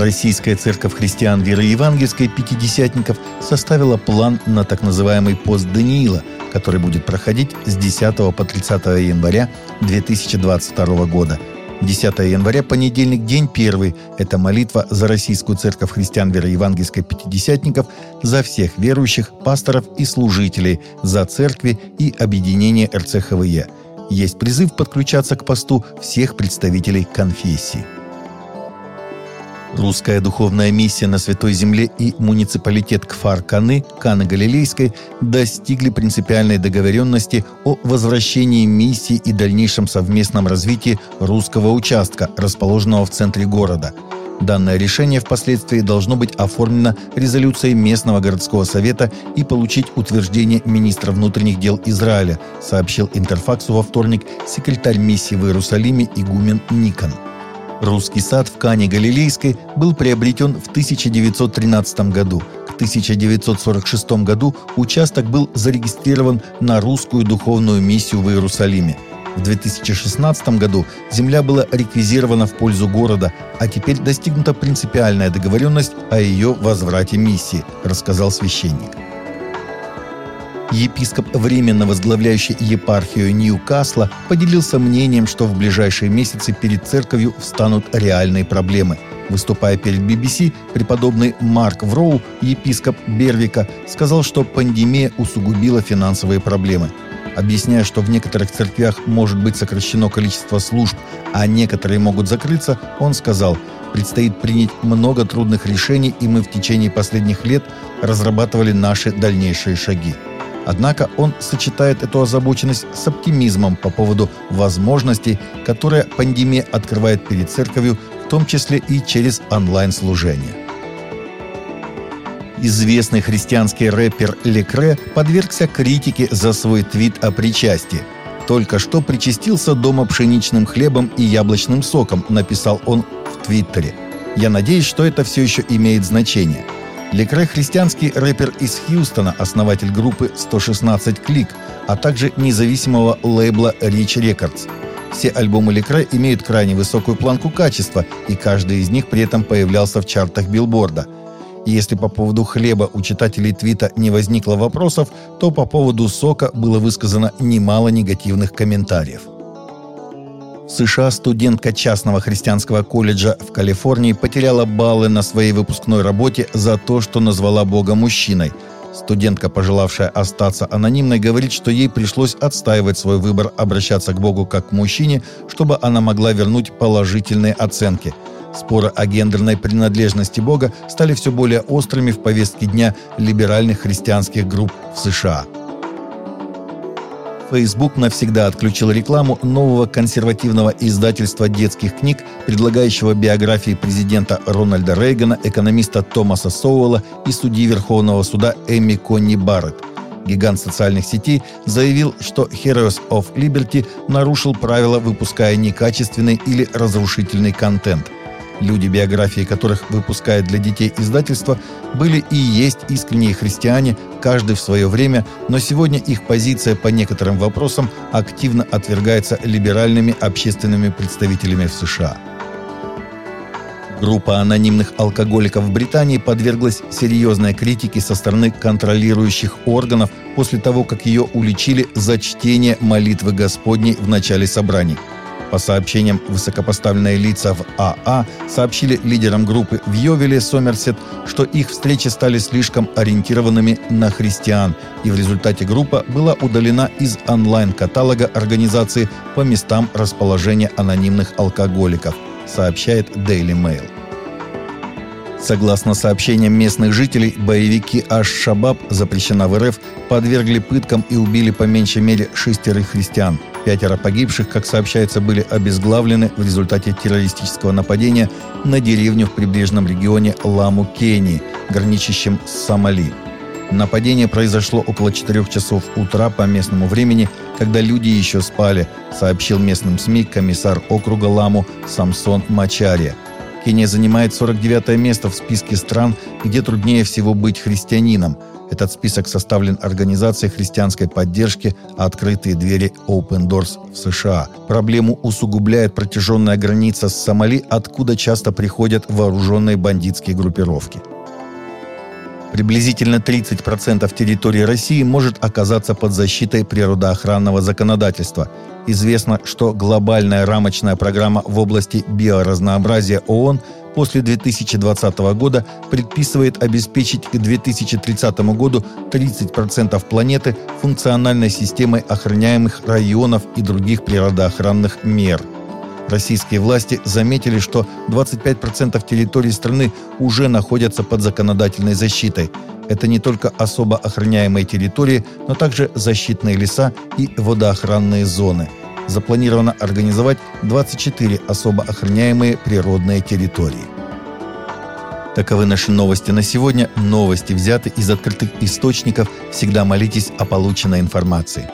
Российская церковь христиан веры евангельской пятидесятников составила план на так называемый пост Даниила, который будет проходить с 10 по 30 января 2022 года. 10 января, понедельник, день первый. Это молитва за Российскую Церковь Христиан Веры Евангельской Пятидесятников, за всех верующих, пасторов и служителей, за церкви и объединение РЦХВЕ. Есть призыв подключаться к посту всех представителей конфессии. Русская духовная миссия на Святой Земле и муниципалитет Кфар-Каны, Каны Галилейской, достигли принципиальной договоренности о возвращении миссии и дальнейшем совместном развитии русского участка, расположенного в центре города. Данное решение впоследствии должно быть оформлено резолюцией местного городского совета и получить утверждение министра внутренних дел Израиля, сообщил Интерфаксу во вторник секретарь миссии в Иерусалиме игумен Никон. Русский сад в Кане Галилейской был приобретен в 1913 году. К 1946 году участок был зарегистрирован на русскую духовную миссию в Иерусалиме. В 2016 году земля была реквизирована в пользу города, а теперь достигнута принципиальная договоренность о ее возврате миссии, рассказал священник. Епископ, временно возглавляющий епархию Ньюкасла, поделился мнением, что в ближайшие месяцы перед церковью встанут реальные проблемы. Выступая перед BBC, преподобный Марк Вроу, епископ Бервика, сказал, что пандемия усугубила финансовые проблемы. Объясняя, что в некоторых церквях может быть сокращено количество служб, а некоторые могут закрыться, он сказал, предстоит принять много трудных решений, и мы в течение последних лет разрабатывали наши дальнейшие шаги. Однако он сочетает эту озабоченность с оптимизмом по поводу возможностей, которые пандемия открывает перед церковью, в том числе и через онлайн-служение. Известный христианский рэпер Лекре подвергся критике за свой твит о причастии. «Только что причастился дома пшеничным хлебом и яблочным соком», написал он в Твиттере. «Я надеюсь, что это все еще имеет значение». Лекре – христианский рэпер из Хьюстона, основатель группы 116 Клик, а также независимого лейбла Rich Records. Все альбомы Лекре имеют крайне высокую планку качества, и каждый из них при этом появлялся в чартах билборда. Если по поводу хлеба у читателей твита не возникло вопросов, то по поводу сока было высказано немало негативных комментариев. США студентка частного христианского колледжа в Калифорнии потеряла баллы на своей выпускной работе за то, что назвала Бога мужчиной. Студентка, пожелавшая остаться анонимной, говорит, что ей пришлось отстаивать свой выбор обращаться к Богу как к мужчине, чтобы она могла вернуть положительные оценки. Споры о гендерной принадлежности Бога стали все более острыми в повестке дня либеральных христианских групп в США. Facebook навсегда отключил рекламу нового консервативного издательства детских книг, предлагающего биографии президента Рональда Рейгана, экономиста Томаса Соуэлла и судьи Верховного суда Эми Конни Барретт. Гигант социальных сетей заявил, что Heroes of Liberty нарушил правила, выпуская некачественный или разрушительный контент – Люди, биографии которых выпускает для детей издательство, были и есть искренние христиане, каждый в свое время, но сегодня их позиция по некоторым вопросам активно отвергается либеральными общественными представителями в США. Группа анонимных алкоголиков в Британии подверглась серьезной критике со стороны контролирующих органов после того, как ее уличили за чтение молитвы Господней в начале собраний – по сообщениям, высокопоставленные лица в АА а сообщили лидерам группы в Йовеле, Сомерсет, что их встречи стали слишком ориентированными на христиан, и в результате группа была удалена из онлайн-каталога организации по местам расположения анонимных алкоголиков, сообщает Daily Mail. Согласно сообщениям местных жителей, боевики Аш-Шабаб, запрещена в РФ, подвергли пыткам и убили по меньшей мере шестерых христиан. Пятеро погибших, как сообщается, были обезглавлены в результате террористического нападения на деревню в прибрежном регионе Ламу, Кении, граничащем с Сомали. Нападение произошло около 4 часов утра по местному времени, когда люди еще спали, сообщил местным СМИ комиссар округа Ламу Самсон Мачария – Кения занимает 49 место в списке стран, где труднее всего быть христианином. Этот список составлен Организацией христианской поддержки «Открытые двери Open Doors» в США. Проблему усугубляет протяженная граница с Сомали, откуда часто приходят вооруженные бандитские группировки. Приблизительно 30% территории России может оказаться под защитой природоохранного законодательства. Известно, что глобальная рамочная программа в области биоразнообразия ООН после 2020 года предписывает обеспечить к 2030 году 30% планеты функциональной системой охраняемых районов и других природоохранных мер – Российские власти заметили, что 25% территории страны уже находятся под законодательной защитой. Это не только особо охраняемые территории, но также защитные леса и водоохранные зоны. Запланировано организовать 24 особо охраняемые природные территории. Таковы наши новости на сегодня. Новости взяты из открытых источников. Всегда молитесь о полученной информации.